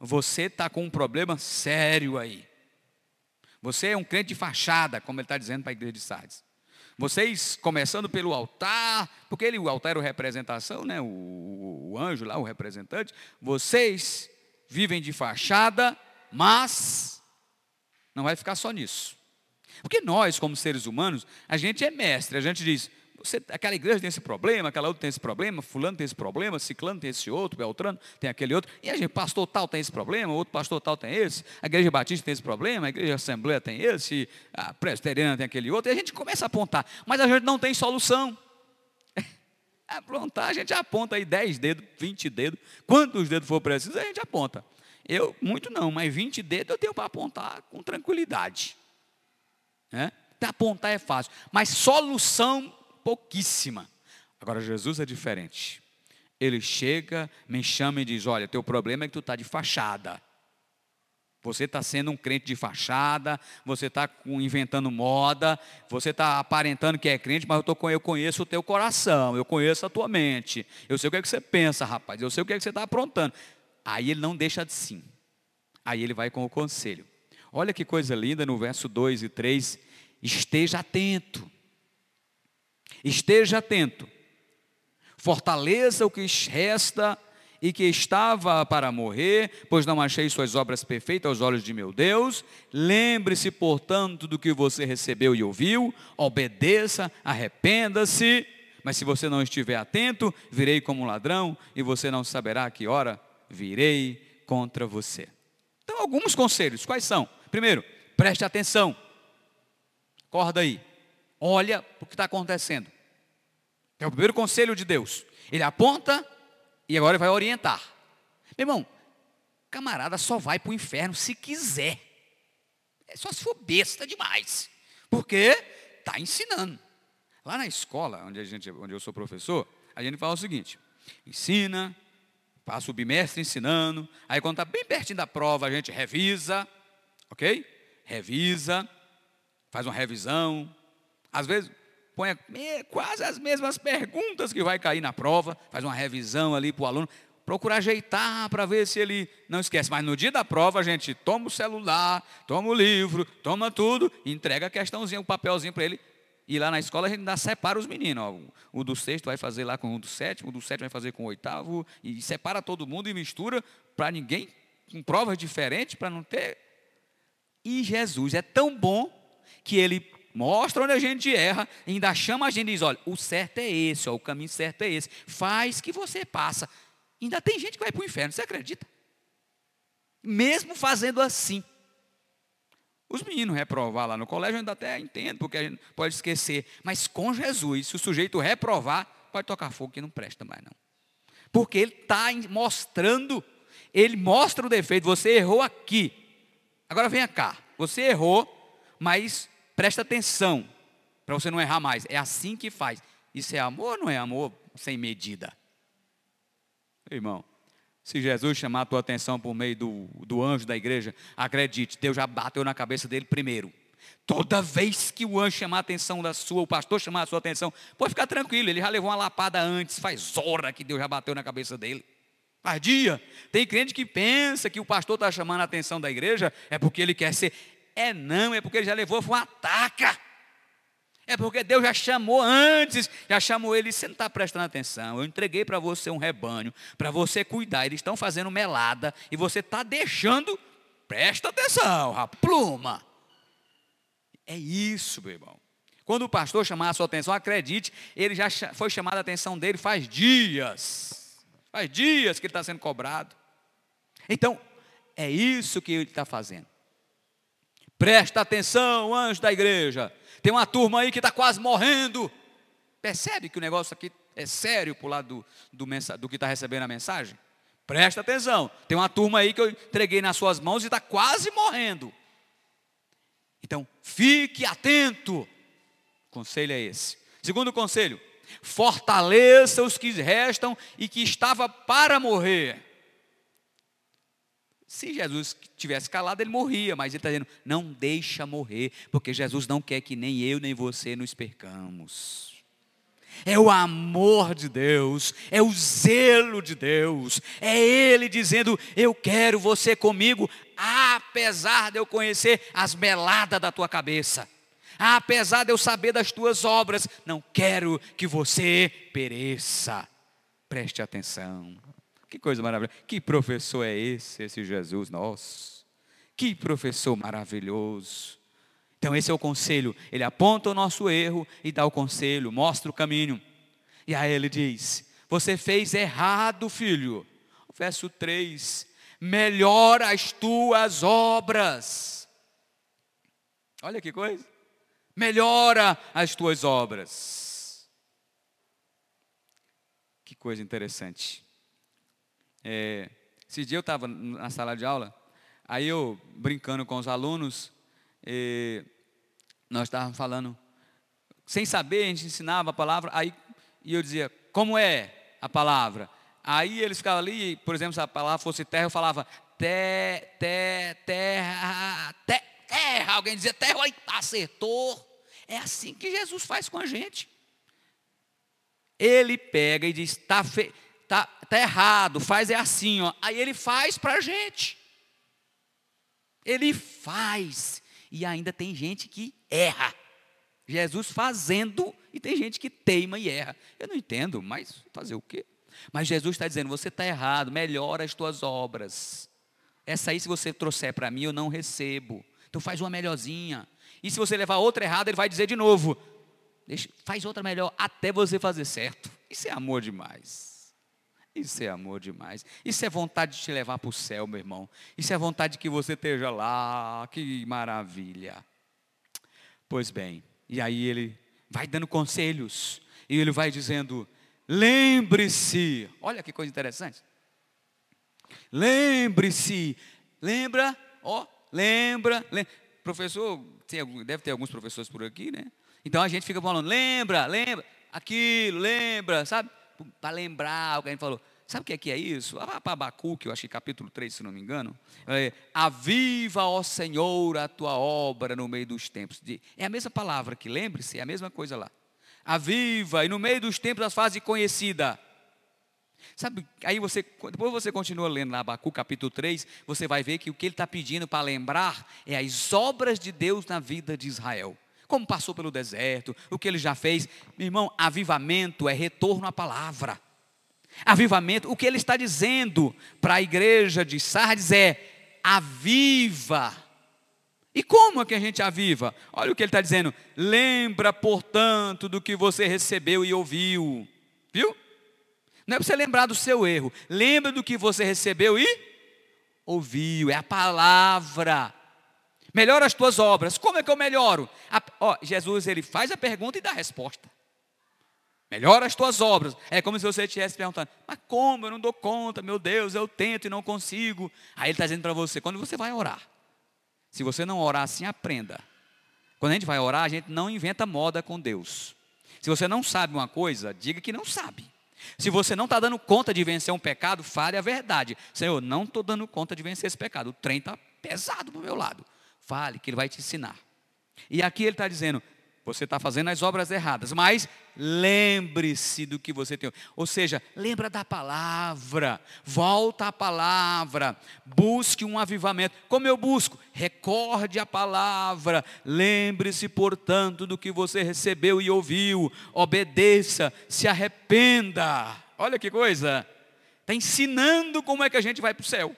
você está com um problema sério aí. Você é um crente de fachada, como ele está dizendo para a igreja de Sardes. Vocês, começando pelo altar, porque ele, o altar era a representação, né? O, o anjo lá, o representante. Vocês vivem de fachada, mas não vai ficar só nisso. Porque nós, como seres humanos, a gente é mestre, a gente diz, você, aquela igreja tem esse problema, aquela outra tem esse problema, fulano tem esse problema, ciclano tem esse outro, beltrano tem aquele outro, e a gente, pastor tal tem esse problema, outro pastor tal tem esse, a igreja batista tem esse problema, a igreja assembleia tem esse, a presbiteriana tem aquele outro, e a gente começa a apontar, mas a gente não tem solução. Apontar, a gente aponta aí 10 dedos, 20 dedos, quantos dedos for preciso, a gente aponta. Eu, muito não, mas 20 dedos eu tenho para apontar com tranquilidade. Né? Apontar é fácil, mas solução pouquíssima. Agora, Jesus é diferente. Ele chega, me chama e diz: Olha, teu problema é que tu está de fachada. Você está sendo um crente de fachada, você está inventando moda, você está aparentando que é crente, mas eu, tô, eu conheço o teu coração, eu conheço a tua mente, eu sei o que é que você pensa, rapaz, eu sei o que é que você está aprontando. Aí ele não deixa de sim. Aí ele vai com o conselho. Olha que coisa linda no verso 2 e 3. Esteja atento. Esteja atento, fortaleça o que resta e que estava para morrer, pois não achei suas obras perfeitas aos olhos de meu Deus. Lembre-se, portanto, do que você recebeu e ouviu, obedeça, arrependa-se. Mas se você não estiver atento, virei como um ladrão e você não saberá a que hora virei contra você. Então, alguns conselhos, quais são? Primeiro, preste atenção. Acorda aí. Olha o que está acontecendo. É o primeiro conselho de Deus. Ele aponta e agora ele vai orientar. Meu irmão, camarada só vai para o inferno se quiser. É só se for besta demais. Porque está ensinando. Lá na escola, onde, a gente, onde eu sou professor, a gente fala o seguinte: ensina, passa o bimestre ensinando, aí quando está bem pertinho da prova, a gente revisa, ok? Revisa, faz uma revisão. Às vezes, põe quase as mesmas perguntas que vai cair na prova, faz uma revisão ali para o aluno, procura ajeitar para ver se ele não esquece. Mas no dia da prova, a gente toma o celular, toma o livro, toma tudo, entrega a questãozinha, o papelzinho para ele. E lá na escola a gente ainda separa os meninos. Ó. O do sexto vai fazer lá com o do sétimo, o do sétimo vai fazer com o oitavo, e separa todo mundo e mistura para ninguém, com provas diferentes, para não ter. E Jesus é tão bom que ele mostra onde a gente erra, ainda chama a gente e diz: olha, o certo é esse, ó, o caminho certo é esse. Faz que você passa. Ainda tem gente que vai para o inferno, você acredita? Mesmo fazendo assim. Os meninos reprovar lá no colégio, eu ainda até entendo, porque a gente pode esquecer. Mas com Jesus, se o sujeito reprovar, pode tocar fogo que não presta mais, não. Porque ele está mostrando, ele mostra o defeito, você errou aqui. Agora venha cá, você errou, mas Presta atenção, para você não errar mais. É assim que faz. Isso é amor ou não é amor sem medida? Irmão, se Jesus chamar a tua atenção por meio do, do anjo da igreja, acredite, Deus já bateu na cabeça dele primeiro. Toda vez que o anjo chamar a atenção da sua, o pastor chamar a sua atenção, pode ficar tranquilo, ele já levou uma lapada antes, faz hora que Deus já bateu na cabeça dele. Faz dia. Tem crente que pensa que o pastor está chamando a atenção da igreja, é porque ele quer ser. É não, é porque ele já levou foi uma taca. É porque Deus já chamou antes, já chamou ele, você não está prestando atenção. Eu entreguei para você um rebanho, para você cuidar. Eles estão fazendo melada e você está deixando. Presta atenção, a pluma. É isso, meu irmão. Quando o pastor chamar a sua atenção, acredite, ele já foi chamado a atenção dele faz dias. Faz dias que ele está sendo cobrado. Então, é isso que ele está fazendo. Presta atenção, anjo da igreja. Tem uma turma aí que está quase morrendo. Percebe que o negócio aqui é sério para o lado do, do, do que está recebendo a mensagem? Presta atenção. Tem uma turma aí que eu entreguei nas suas mãos e está quase morrendo. Então, fique atento. Conselho é esse. Segundo conselho, fortaleça os que restam e que estava para morrer. Se Jesus tivesse calado, ele morria, mas ele está dizendo: não deixa morrer, porque Jesus não quer que nem eu nem você nos percamos. é o amor de Deus, é o zelo de Deus, é Ele dizendo: Eu quero você comigo, apesar de eu conhecer as meladas da tua cabeça, apesar de eu saber das tuas obras, não quero que você pereça. Preste atenção. Que coisa maravilhosa. Que professor é esse, esse Jesus nosso? Que professor maravilhoso. Então, esse é o conselho. Ele aponta o nosso erro e dá o conselho, mostra o caminho. E aí ele diz: Você fez errado, filho. Verso 3: Melhora as tuas obras. Olha que coisa. Melhora as tuas obras. Que coisa interessante. É, esse dia eu estava na sala de aula, aí eu brincando com os alunos, nós estávamos falando, sem saber, a gente ensinava a palavra, aí e eu dizia, como é a palavra? Aí eles ficavam ali, por exemplo, se a palavra fosse terra, eu falava, te, te, terra, te, terra. Alguém dizia terra, aí acertou. É assim que Jesus faz com a gente. Ele pega e diz, está tá, tá errado, faz é assim, ó. Aí ele faz para a gente. Ele faz. E ainda tem gente que erra. Jesus fazendo e tem gente que teima e erra. Eu não entendo, mas fazer o quê? Mas Jesus está dizendo: você está errado, melhora as tuas obras. Essa aí, se você trouxer para mim, eu não recebo. Então faz uma melhorzinha. E se você levar outra errada, ele vai dizer de novo: Deixa, faz outra melhor até você fazer certo. Isso é amor demais. Isso é amor demais. Isso é vontade de te levar para o céu, meu irmão. Isso é vontade de que você esteja lá. Que maravilha. Pois bem, e aí ele vai dando conselhos. E ele vai dizendo: lembre-se. Olha que coisa interessante. Lembre-se. Lembra? Ó, lembra, lembra. Professor, tem, deve ter alguns professores por aqui, né? Então a gente fica falando: lembra, lembra. Aquilo, lembra, sabe? Para lembrar, alguém falou, sabe o que é, que é isso? Ah, para Abacuque, eu acho que capítulo 3, se não me engano. É, Aviva, ó Senhor, a tua obra no meio dos tempos. É a mesma palavra que, lembre-se, é a mesma coisa lá. Aviva, e no meio dos tempos as fazes conhecida. Sabe, aí você, depois você continua lendo lá Abacuque capítulo 3, você vai ver que o que ele está pedindo para lembrar é as obras de Deus na vida de Israel como passou pelo deserto, o que ele já fez. Meu irmão, avivamento é retorno à palavra. Avivamento, o que ele está dizendo para a igreja de Sardes é: aviva. E como é que a gente aviva? Olha o que ele está dizendo. Lembra, portanto, do que você recebeu e ouviu. Viu? Não é para você lembrar do seu erro. Lembra do que você recebeu e ouviu. É a palavra. Melhora as tuas obras. Como é que eu melhoro? A, ó, Jesus ele faz a pergunta e dá a resposta. Melhora as tuas obras. É como se você estivesse perguntando: Mas como? Eu não dou conta, meu Deus, eu tento e não consigo. Aí ele está dizendo para você: quando você vai orar, se você não orar assim, aprenda. Quando a gente vai orar, a gente não inventa moda com Deus. Se você não sabe uma coisa, diga que não sabe. Se você não está dando conta de vencer um pecado, fale a verdade. Senhor, não estou dando conta de vencer esse pecado. O trem está pesado para meu lado. Fale, que ele vai te ensinar. E aqui ele está dizendo: você está fazendo as obras erradas, mas lembre-se do que você tem. Ou seja, lembra da palavra, volta à palavra, busque um avivamento. Como eu busco? Recorde a palavra, lembre-se, portanto, do que você recebeu e ouviu, obedeça, se arrependa. Olha que coisa! Está ensinando como é que a gente vai para o céu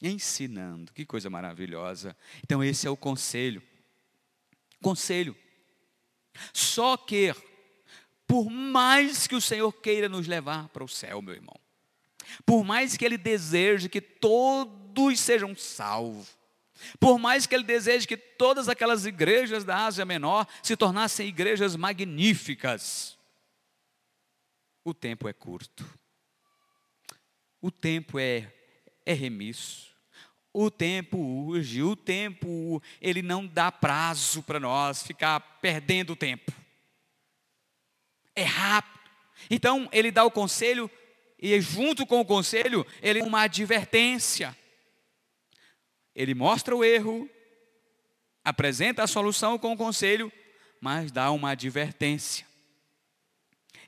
ensinando. Que coisa maravilhosa. Então, esse é o conselho. Conselho. Só que, por mais que o Senhor queira nos levar para o céu, meu irmão, por mais que Ele deseje que todos sejam salvos, por mais que Ele deseje que todas aquelas igrejas da Ásia Menor se tornassem igrejas magníficas, o tempo é curto, o tempo é, é remisso. O tempo urge, o tempo, ele não dá prazo para nós ficar perdendo tempo. É rápido. Então, ele dá o conselho, e junto com o conselho, ele uma advertência. Ele mostra o erro, apresenta a solução com o conselho, mas dá uma advertência.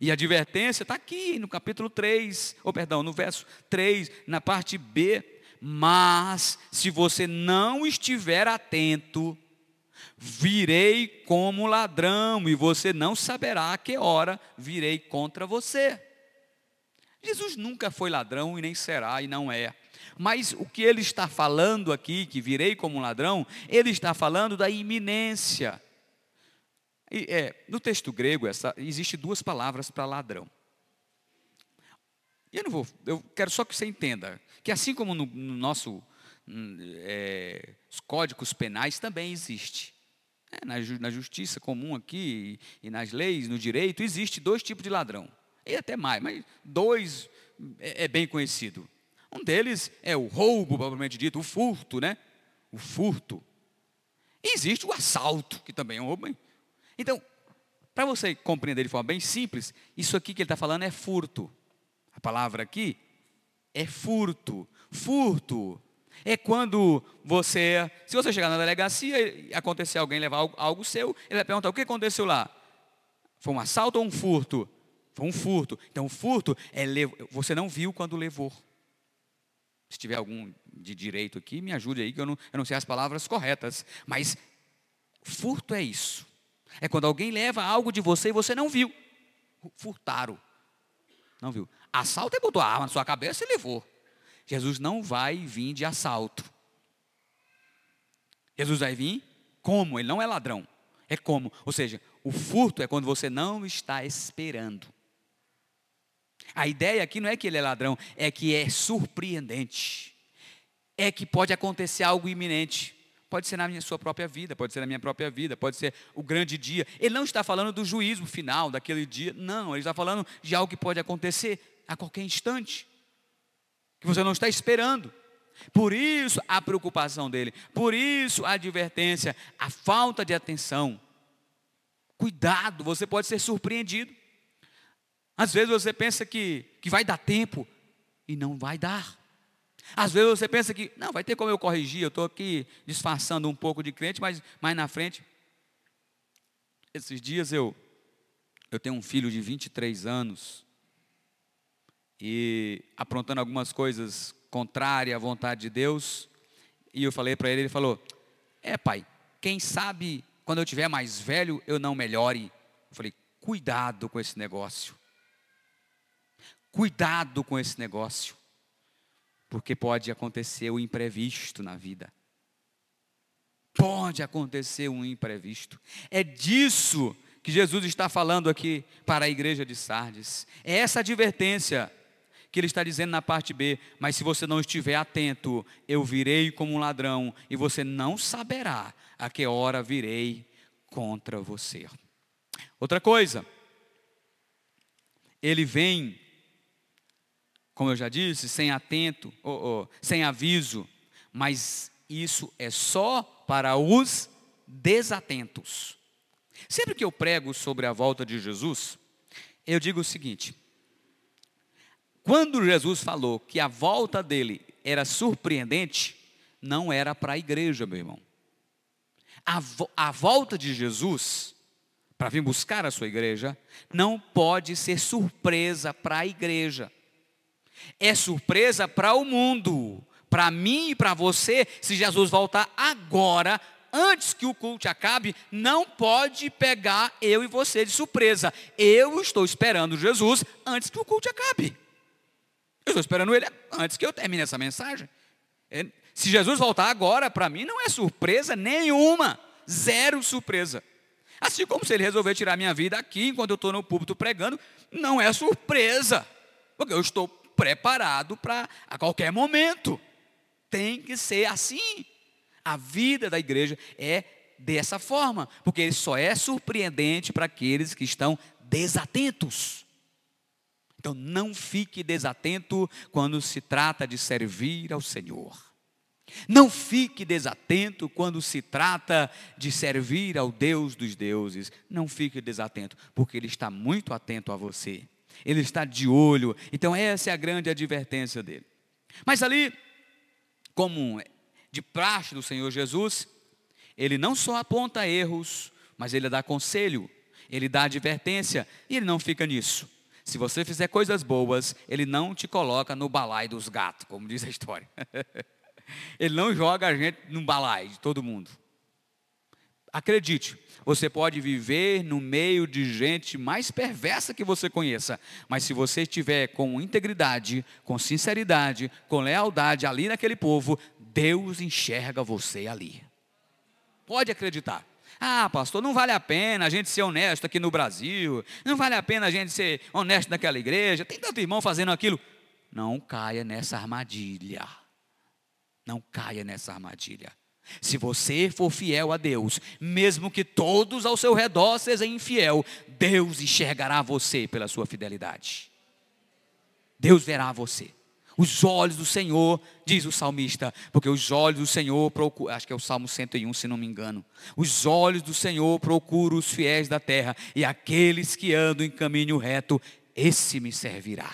E a advertência está aqui no capítulo 3, ou perdão, no verso 3, na parte B. Mas se você não estiver atento, virei como ladrão, e você não saberá a que hora virei contra você. Jesus nunca foi ladrão e nem será e não é. Mas o que ele está falando aqui, que virei como ladrão, ele está falando da iminência. E, é, no texto grego, essa, existe duas palavras para ladrão. E eu não vou, eu quero só que você entenda que assim como no, no nosso hum, é, os códigos penais também existe. É, na, na, justiça comum aqui e, e nas leis, no direito, existe dois tipos de ladrão e até mais, mas dois é, é bem conhecido. Um deles é o roubo, propriamente dito, o furto, né? O furto. E existe o assalto, que também é um roubo. Então, para você compreender de forma bem simples, isso aqui que ele está falando é furto. A palavra aqui é furto. Furto é quando você, se você chegar na delegacia e acontecer alguém levar algo, seu, ele vai perguntar o que aconteceu lá. Foi um assalto ou um furto? Foi um furto. Então, furto é você não viu quando levou. Se tiver algum de direito aqui, me ajude aí, que eu não, eu não sei as palavras corretas. Mas furto é isso. É quando alguém leva algo de você e você não viu. Furtaram. Não viu. Assalto é botou a arma na sua cabeça e levou. Jesus não vai vir de assalto. Jesus vai vir como? Ele não é ladrão. É como? Ou seja, o furto é quando você não está esperando. A ideia aqui não é que ele é ladrão, é que é surpreendente. É que pode acontecer algo iminente. Pode ser na minha, sua própria vida, pode ser na minha própria vida, pode ser o grande dia. Ele não está falando do juízo final daquele dia, não, ele está falando de algo que pode acontecer a qualquer instante, que você não está esperando. Por isso a preocupação dele, por isso a advertência, a falta de atenção. Cuidado, você pode ser surpreendido. Às vezes você pensa que, que vai dar tempo e não vai dar. Às vezes você pensa que, não, vai ter como eu corrigir, eu estou aqui disfarçando um pouco de crente, mas mais na frente. Esses dias eu, eu tenho um filho de 23 anos e aprontando algumas coisas contrárias à vontade de Deus. E eu falei para ele, ele falou: É, pai, quem sabe quando eu tiver mais velho eu não melhore. Eu falei: Cuidado com esse negócio. Cuidado com esse negócio, porque pode acontecer o imprevisto na vida. Pode acontecer um imprevisto. É disso que Jesus está falando aqui para a igreja de Sardes. É essa advertência que ele está dizendo na parte B. Mas se você não estiver atento, eu virei como um ladrão e você não saberá a que hora virei contra você. Outra coisa, ele vem como eu já disse, sem atento, oh, oh, sem aviso, mas isso é só para os desatentos. Sempre que eu prego sobre a volta de Jesus, eu digo o seguinte: quando Jesus falou que a volta dele era surpreendente, não era para a igreja, meu irmão. A, vo a volta de Jesus, para vir buscar a sua igreja, não pode ser surpresa para a igreja é surpresa para o mundo, para mim e para você, se Jesus voltar agora, antes que o culto acabe, não pode pegar eu e você de surpresa. Eu estou esperando Jesus antes que o culto acabe. Eu estou esperando ele antes que eu termine essa mensagem. Se Jesus voltar agora, para mim não é surpresa nenhuma, zero surpresa. Assim como se ele resolver tirar minha vida aqui enquanto eu estou no púlpito pregando, não é surpresa, porque eu estou preparado para a qualquer momento. Tem que ser assim. A vida da igreja é dessa forma, porque ele só é surpreendente para aqueles que estão desatentos. Então não fique desatento quando se trata de servir ao Senhor. Não fique desatento quando se trata de servir ao Deus dos deuses. Não fique desatento, porque Ele está muito atento a você ele está de olho. Então, essa é a grande advertência dele. Mas ali, como de praxe do Senhor Jesus, ele não só aponta erros, mas ele dá conselho. Ele dá advertência e ele não fica nisso. Se você fizer coisas boas, ele não te coloca no balai dos gatos, como diz a história. ele não joga a gente no balai de todo mundo. Acredite, você pode viver no meio de gente mais perversa que você conheça, mas se você estiver com integridade, com sinceridade, com lealdade ali naquele povo, Deus enxerga você ali. Pode acreditar. Ah, pastor, não vale a pena a gente ser honesto aqui no Brasil, não vale a pena a gente ser honesto naquela igreja, tem tanto irmão fazendo aquilo. Não caia nessa armadilha. Não caia nessa armadilha. Se você for fiel a Deus, mesmo que todos ao seu redor sejam infiel, Deus enxergará você pela sua fidelidade. Deus verá você. Os olhos do Senhor, diz o salmista, porque os olhos do Senhor procuram, acho que é o Salmo 101, se não me engano. Os olhos do Senhor procuram os fiéis da terra, e aqueles que andam em caminho reto, esse me servirá.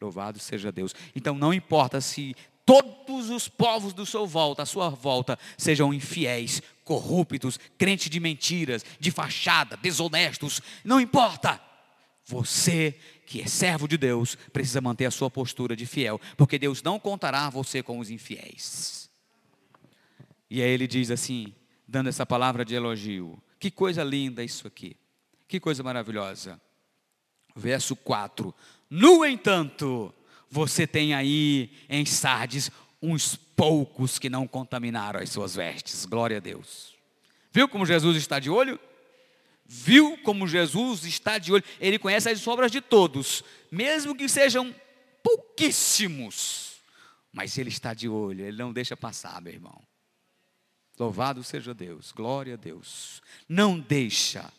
Louvado seja Deus. Então não importa se todos os povos do seu volta, à sua volta, sejam infiéis, corruptos, crentes de mentiras, de fachada, desonestos, não importa. Você que é servo de Deus precisa manter a sua postura de fiel, porque Deus não contará você com os infiéis. E aí ele diz assim, dando essa palavra de elogio: Que coisa linda isso aqui, que coisa maravilhosa. Verso 4: No entanto, você tem aí em Sardes uns poucos que não contaminaram as suas vestes. Glória a Deus. Viu como Jesus está de olho? Viu como Jesus está de olho? Ele conhece as obras de todos, mesmo que sejam pouquíssimos. Mas ele está de olho, ele não deixa passar, meu irmão. Louvado seja Deus, glória a Deus. Não deixa.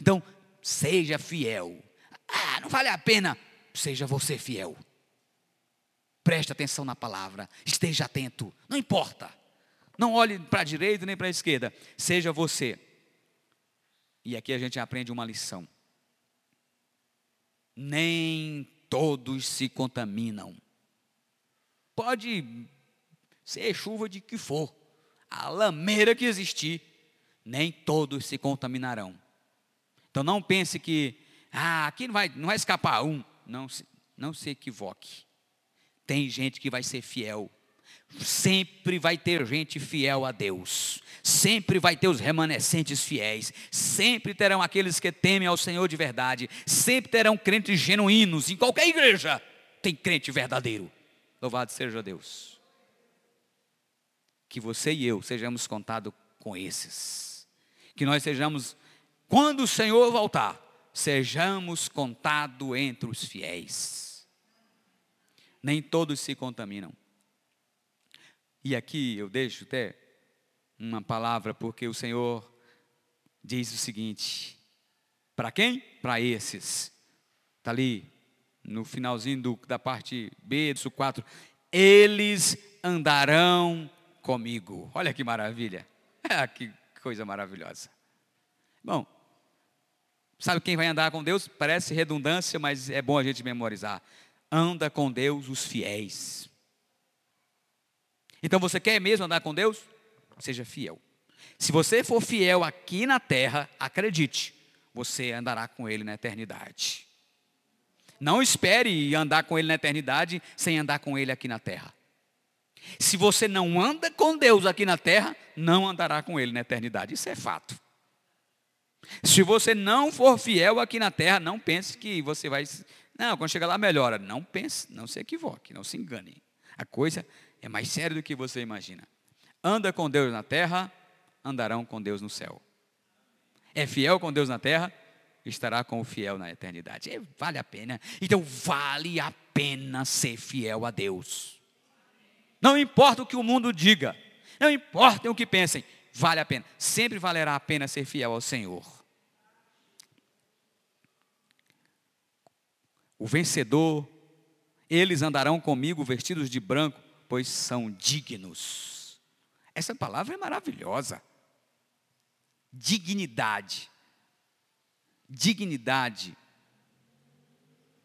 Então, seja fiel. Ah, não vale a pena. Seja você fiel. Preste atenção na palavra, esteja atento, não importa. Não olhe para a direita nem para a esquerda, seja você. E aqui a gente aprende uma lição. Nem todos se contaminam. Pode ser chuva de que for, a lameira que existir, nem todos se contaminarão. Então não pense que, ah, aqui não vai, não vai escapar um. Não, não se equivoque. Tem gente que vai ser fiel. Sempre vai ter gente fiel a Deus. Sempre vai ter os remanescentes fiéis. Sempre terão aqueles que temem ao Senhor de verdade. Sempre terão crentes genuínos. Em qualquer igreja tem crente verdadeiro. Louvado seja Deus. Que você e eu sejamos contados com esses. Que nós sejamos, quando o Senhor voltar, sejamos contados entre os fiéis nem todos se contaminam. E aqui eu deixo até uma palavra, porque o Senhor diz o seguinte: para quem? Para esses. Está ali no finalzinho do, da parte B, do 4. Eles andarão comigo. Olha que maravilha. Ah, que coisa maravilhosa. Bom, sabe quem vai andar com Deus? Parece redundância, mas é bom a gente memorizar anda com Deus os fiéis. Então você quer mesmo andar com Deus? Seja fiel. Se você for fiel aqui na terra, acredite, você andará com Ele na eternidade. Não espere andar com Ele na eternidade sem andar com Ele aqui na terra. Se você não anda com Deus aqui na terra, não andará com Ele na eternidade. Isso é fato. Se você não for fiel aqui na terra, não pense que você vai não, quando chegar lá melhora. Não pense, não se equivoque, não se engane. A coisa é mais séria do que você imagina. Anda com Deus na terra, andarão com Deus no céu. É fiel com Deus na terra, estará com o fiel na eternidade. É, vale a pena. Então vale a pena ser fiel a Deus. Não importa o que o mundo diga, não importa o que pensem, vale a pena. Sempre valerá a pena ser fiel ao Senhor. o vencedor, eles andarão comigo vestidos de branco, pois são dignos. Essa palavra é maravilhosa. Dignidade. Dignidade.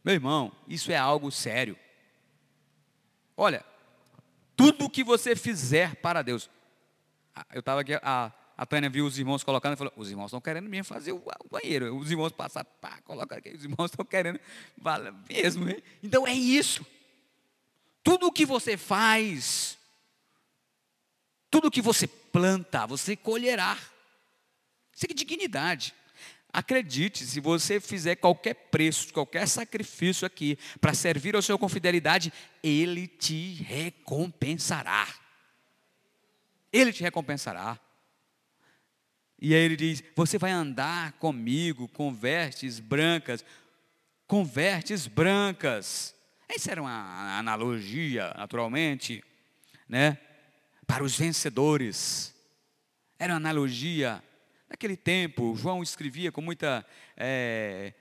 Meu irmão, isso é algo sério. Olha, tudo que você fizer para Deus. Ah, eu estava aqui há a Tânia viu os irmãos colocando e falou: os irmãos estão querendo mesmo fazer o banheiro. Os irmãos passam, pá, coloca aqui, os irmãos estão querendo mesmo. Hein? Então é isso. Tudo o que você faz, tudo o que você planta, você colherá. Isso é dignidade. Acredite, se você fizer qualquer preço, qualquer sacrifício aqui para servir ao Senhor com fidelidade, Ele te recompensará. Ele te recompensará. E aí ele diz: Você vai andar comigo com vestes brancas, com vestes brancas. Essa era uma analogia, naturalmente, né? Para os vencedores. Era uma analogia Naquele tempo, João escrevia com muita é,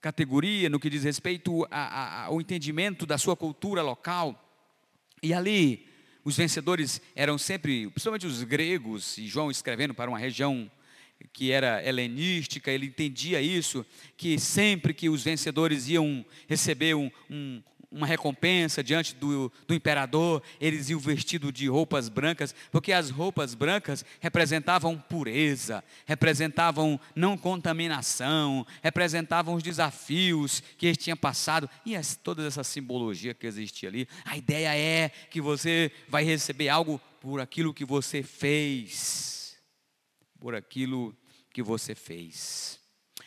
categoria no que diz respeito a, a, ao entendimento da sua cultura local. E ali, os vencedores eram sempre, principalmente os gregos, e João escrevendo para uma região que era helenística, ele entendia isso, que sempre que os vencedores iam receber um, um, uma recompensa diante do, do imperador, eles iam vestidos de roupas brancas, porque as roupas brancas representavam pureza, representavam não contaminação, representavam os desafios que eles tinham passado, e as, toda essa simbologia que existia ali. A ideia é que você vai receber algo por aquilo que você fez, por aquilo que você fez.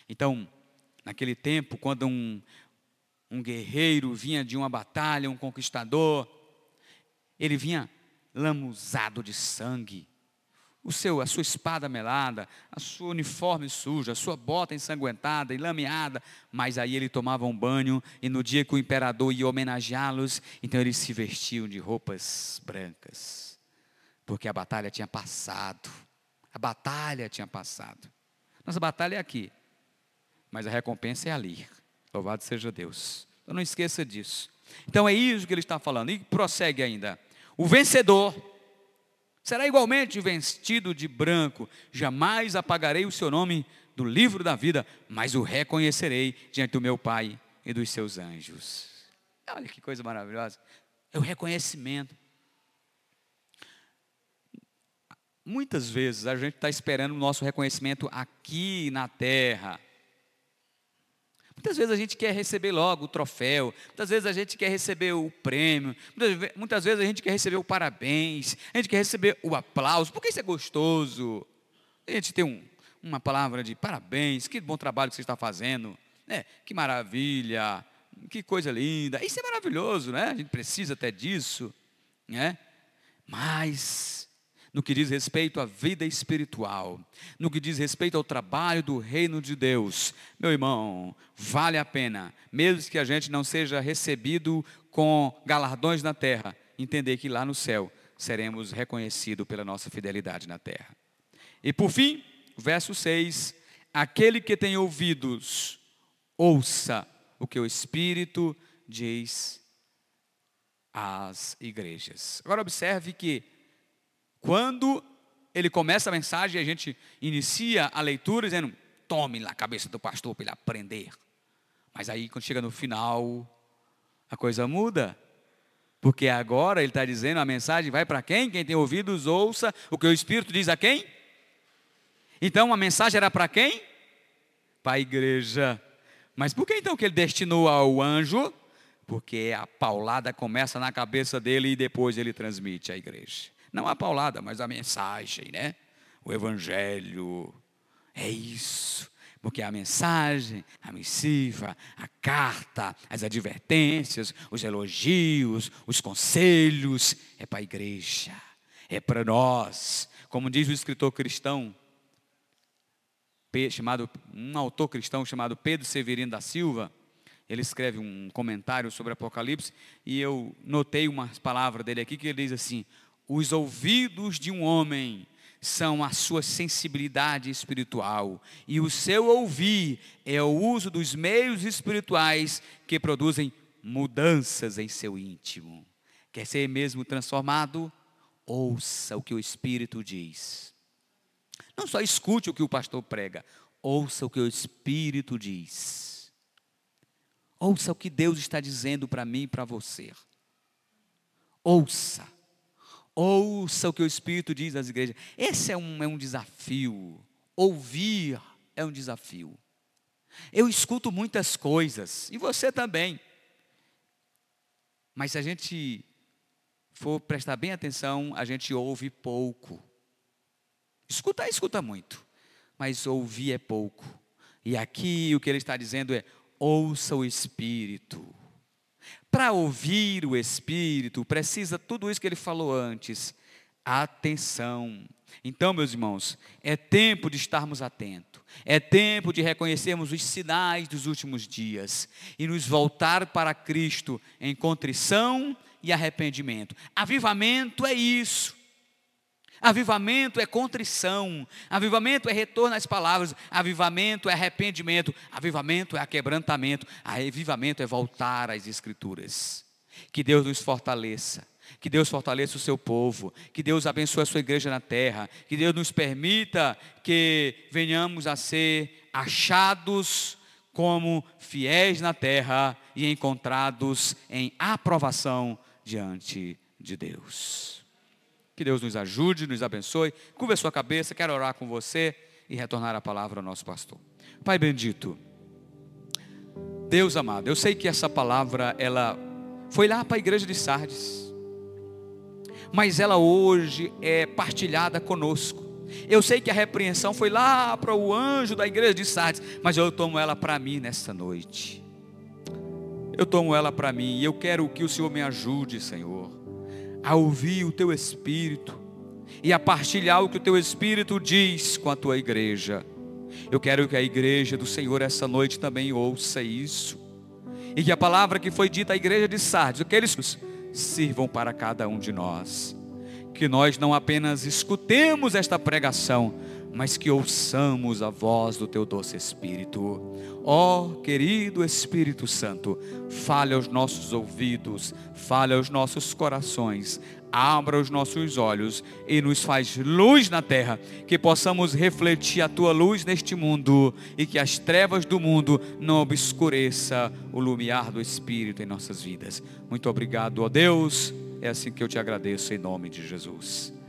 Então, naquele tempo, quando um, um guerreiro vinha de uma batalha, um conquistador, ele vinha lamuzado de sangue. O seu, a sua espada melada, a sua uniforme suja, a sua bota ensanguentada e lameada, mas aí ele tomava um banho e no dia que o imperador ia homenageá-los, então eles se vestiam de roupas brancas, porque a batalha tinha passado. A batalha tinha passado. Nossa batalha é aqui, mas a recompensa é ali. Louvado seja Deus. Então não esqueça disso. Então é isso que ele está falando. E prossegue ainda. O vencedor será igualmente vestido de branco. Jamais apagarei o seu nome do livro da vida, mas o reconhecerei diante do meu Pai e dos seus anjos. Olha que coisa maravilhosa. É o reconhecimento. Muitas vezes a gente está esperando o nosso reconhecimento aqui na terra. Muitas vezes a gente quer receber logo o troféu, muitas vezes a gente quer receber o prêmio, muitas vezes a gente quer receber o parabéns, a gente quer receber o aplauso, porque isso é gostoso. A gente tem um, uma palavra de parabéns, que bom trabalho que você está fazendo, né? que maravilha, que coisa linda. Isso é maravilhoso, né? A gente precisa até disso, né? Mas no que diz respeito à vida espiritual, no que diz respeito ao trabalho do reino de Deus, meu irmão, vale a pena, mesmo que a gente não seja recebido com galardões na terra, entender que lá no céu seremos reconhecidos pela nossa fidelidade na terra. E por fim, verso 6: aquele que tem ouvidos, ouça o que o Espírito diz às igrejas. Agora observe que quando ele começa a mensagem, a gente inicia a leitura dizendo: tome lá a cabeça do pastor para ele aprender. Mas aí, quando chega no final, a coisa muda. Porque agora ele está dizendo: a mensagem vai para quem? Quem tem ouvidos, ouça o que o Espírito diz a quem? Então a mensagem era para quem? Para a igreja. Mas por que então que ele destinou ao anjo? Porque a paulada começa na cabeça dele e depois ele transmite à igreja. Não a paulada, mas a mensagem, né? O evangelho. É isso. Porque a mensagem, a missiva, a carta, as advertências, os elogios, os conselhos, é para a igreja, é para nós. Como diz o escritor cristão, chamado, um autor cristão chamado Pedro Severino da Silva, ele escreve um comentário sobre Apocalipse e eu notei umas palavras dele aqui que ele diz assim: os ouvidos de um homem são a sua sensibilidade espiritual, e o seu ouvir é o uso dos meios espirituais que produzem mudanças em seu íntimo. Quer ser mesmo transformado? Ouça o que o Espírito diz. Não só escute o que o pastor prega, ouça o que o Espírito diz. Ouça o que Deus está dizendo para mim e para você. Ouça Ouça o que o Espírito diz às igrejas. Esse é um, é um desafio. Ouvir é um desafio. Eu escuto muitas coisas, e você também. Mas se a gente for prestar bem atenção, a gente ouve pouco. Escutar, escuta muito, mas ouvir é pouco. E aqui o que ele está dizendo é: ouça o Espírito. Para ouvir o Espírito, precisa tudo isso que ele falou antes: atenção. Então, meus irmãos, é tempo de estarmos atentos, é tempo de reconhecermos os sinais dos últimos dias e nos voltar para Cristo em contrição e arrependimento. Avivamento é isso. Avivamento é contrição, avivamento é retorno às palavras, avivamento é arrependimento, avivamento é aquebrantamento, avivamento é voltar às Escrituras. Que Deus nos fortaleça, que Deus fortaleça o seu povo, que Deus abençoe a sua igreja na terra, que Deus nos permita que venhamos a ser achados como fiéis na terra e encontrados em aprovação diante de Deus. Que Deus nos ajude, nos abençoe. Curva a sua cabeça, quero orar com você e retornar a palavra ao nosso pastor. Pai bendito, Deus amado, eu sei que essa palavra, ela foi lá para a igreja de Sardes, mas ela hoje é partilhada conosco. Eu sei que a repreensão foi lá para o anjo da igreja de Sardes, mas eu tomo ela para mim nesta noite. Eu tomo ela para mim e eu quero que o Senhor me ajude, Senhor a ouvir o teu espírito e a partilhar o que o teu espírito diz com a tua igreja. Eu quero que a igreja do Senhor essa noite também ouça isso. E que a palavra que foi dita à igreja de Sardes, que eles sirvam para cada um de nós. Que nós não apenas escutemos esta pregação, mas que ouçamos a voz do teu doce Espírito. Ó oh, querido Espírito Santo, fale aos nossos ouvidos, fale aos nossos corações, abra os nossos olhos e nos faz luz na terra, que possamos refletir a tua luz neste mundo e que as trevas do mundo não obscureça o lumiar do Espírito em nossas vidas. Muito obrigado, ó Deus. É assim que eu te agradeço em nome de Jesus.